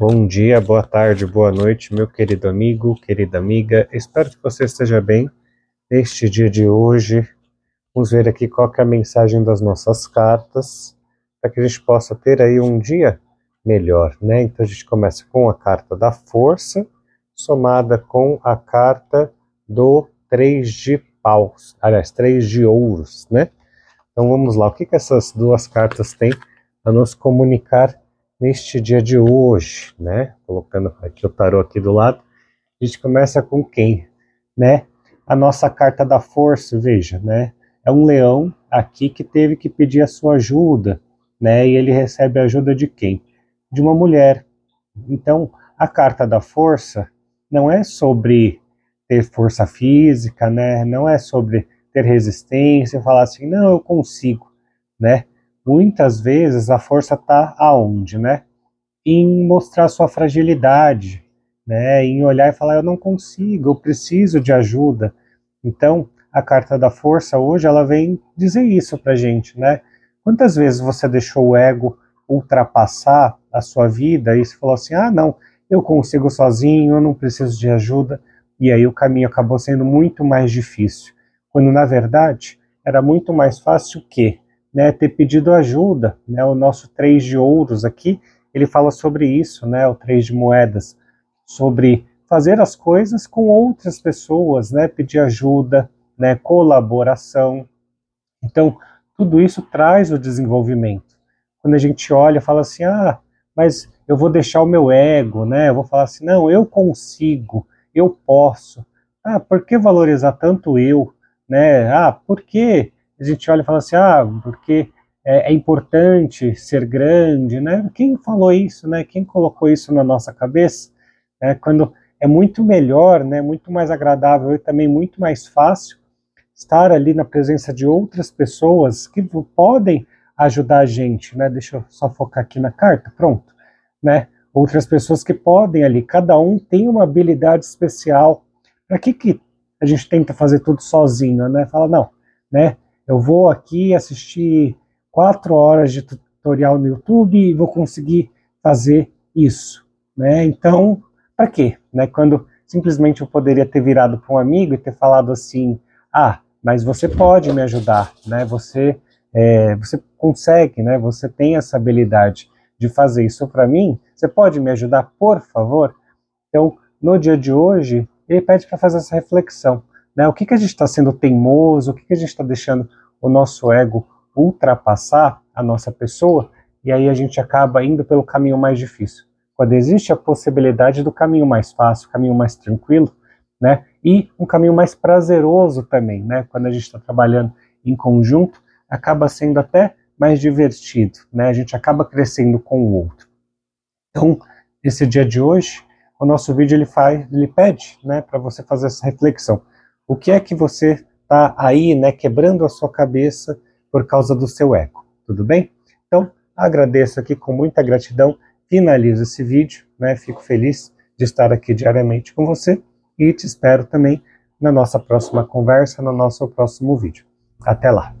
Bom dia, boa tarde, boa noite, meu querido amigo, querida amiga. Espero que você esteja bem neste dia de hoje. Vamos ver aqui qual é a mensagem das nossas cartas, para que a gente possa ter aí um dia melhor, né? Então a gente começa com a carta da força, somada com a carta do três de paus, aliás, três de ouros, né? Então vamos lá, o que, que essas duas cartas têm a nos comunicar neste dia de hoje, né? Colocando aqui o tarô aqui do lado, a gente começa com quem, né? A nossa carta da força, veja, né? É um leão aqui que teve que pedir a sua ajuda, né? E ele recebe a ajuda de quem? De uma mulher. Então, a carta da força não é sobre ter força física, né? Não é sobre ter resistência, falar assim, não, eu consigo, né? Muitas vezes a força está aonde, né? Em mostrar sua fragilidade, né? Em olhar e falar, eu não consigo, eu preciso de ajuda. Então, a carta da força hoje, ela vem dizer isso pra gente, né? Quantas vezes você deixou o ego ultrapassar a sua vida e você falou assim, ah, não, eu consigo sozinho, eu não preciso de ajuda, e aí o caminho acabou sendo muito mais difícil quando na verdade era muito mais fácil que né, ter pedido ajuda. Né, o nosso três de ouros aqui, ele fala sobre isso, né, o três de moedas, sobre fazer as coisas com outras pessoas, né, pedir ajuda, né, colaboração. Então, tudo isso traz o desenvolvimento. Quando a gente olha, fala assim, ah, mas eu vou deixar o meu ego, né? Eu vou falar assim, não, eu consigo, eu posso. Ah, por que valorizar tanto eu? né? Ah, por que a gente olha e fala assim, ah, porque é, é, importante ser grande, né? Quem falou isso, né? Quem colocou isso na nossa cabeça? É, quando é muito melhor, né? Muito mais agradável e também muito mais fácil estar ali na presença de outras pessoas que podem ajudar a gente, né? Deixa eu só focar aqui na carta, pronto, né? Outras pessoas que podem ali, cada um tem uma habilidade especial. Para que que a gente tenta fazer tudo sozinho, né? Fala, não, né? Eu vou aqui assistir quatro horas de tutorial no YouTube e vou conseguir fazer isso, né? Então, para quê? Né? Quando simplesmente eu poderia ter virado para um amigo e ter falado assim, ah, mas você pode me ajudar, né? Você, é, você consegue, né? Você tem essa habilidade de fazer isso para mim. Você pode me ajudar, por favor? Então, no dia de hoje, ele pede para fazer essa reflexão. Né? O que, que a gente está sendo teimoso, o que, que a gente está deixando o nosso ego ultrapassar a nossa pessoa, e aí a gente acaba indo pelo caminho mais difícil. Quando existe a possibilidade do caminho mais fácil, caminho mais tranquilo, né? E um caminho mais prazeroso também, né? Quando a gente está trabalhando em conjunto, acaba sendo até mais divertido, né? A gente acaba crescendo com o outro. Então, esse dia de hoje, o nosso vídeo ele faz, ele pede, né, para você fazer essa reflexão. O que é que você está aí, né, quebrando a sua cabeça por causa do seu ego? Tudo bem? Então, agradeço aqui com muita gratidão, finalizo esse vídeo, né, fico feliz de estar aqui diariamente com você e te espero também na nossa próxima conversa, no nosso próximo vídeo. Até lá!